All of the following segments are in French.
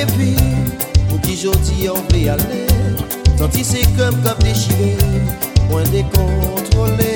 Et puis, pour qui je dis on fait à l'aide, tant il sait comme comme des chibets, moins décontrôlés.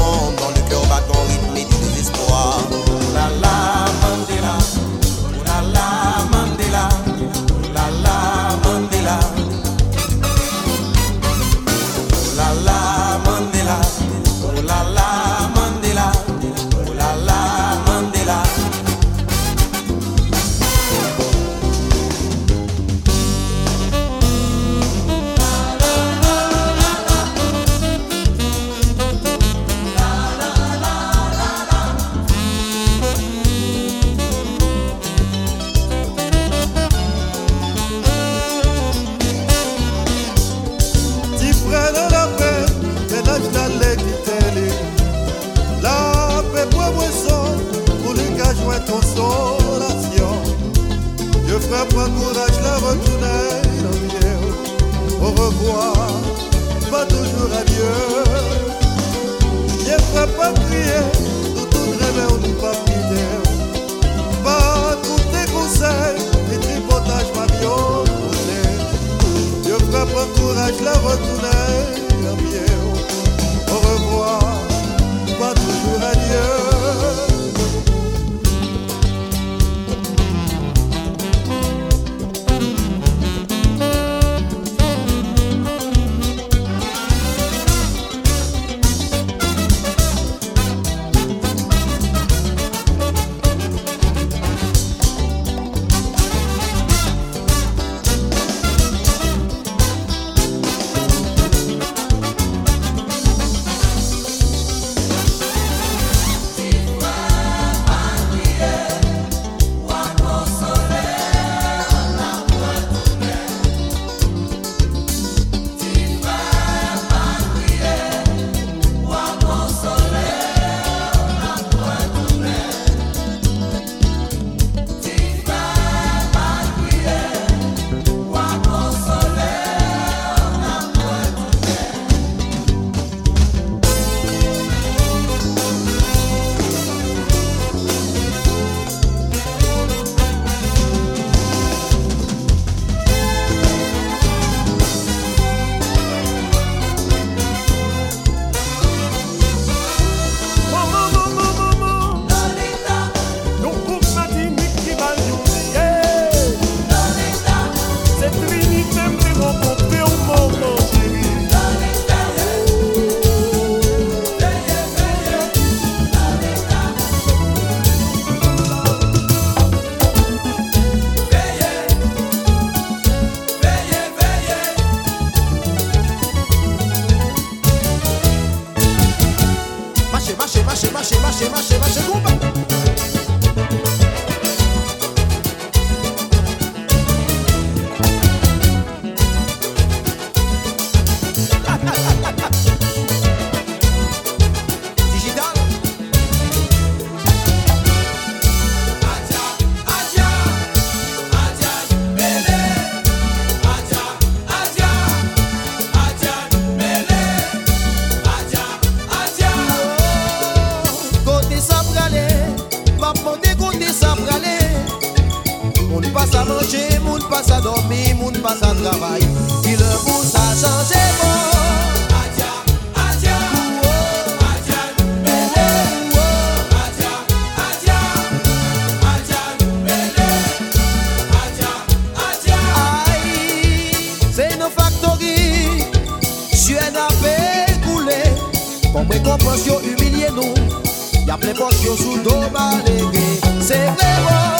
monde dans le Ça dormir, mon passe à travail. Si le bout a changé, c'est bon. Adia, adia, adia, adia, adia, adia, adia, adia, adia, adia, adia, c'est nos factories. Je n'avais coulé. On préconstruit, humilié, nous. Il y a préconstruit, sous nos tous. C'est vrai.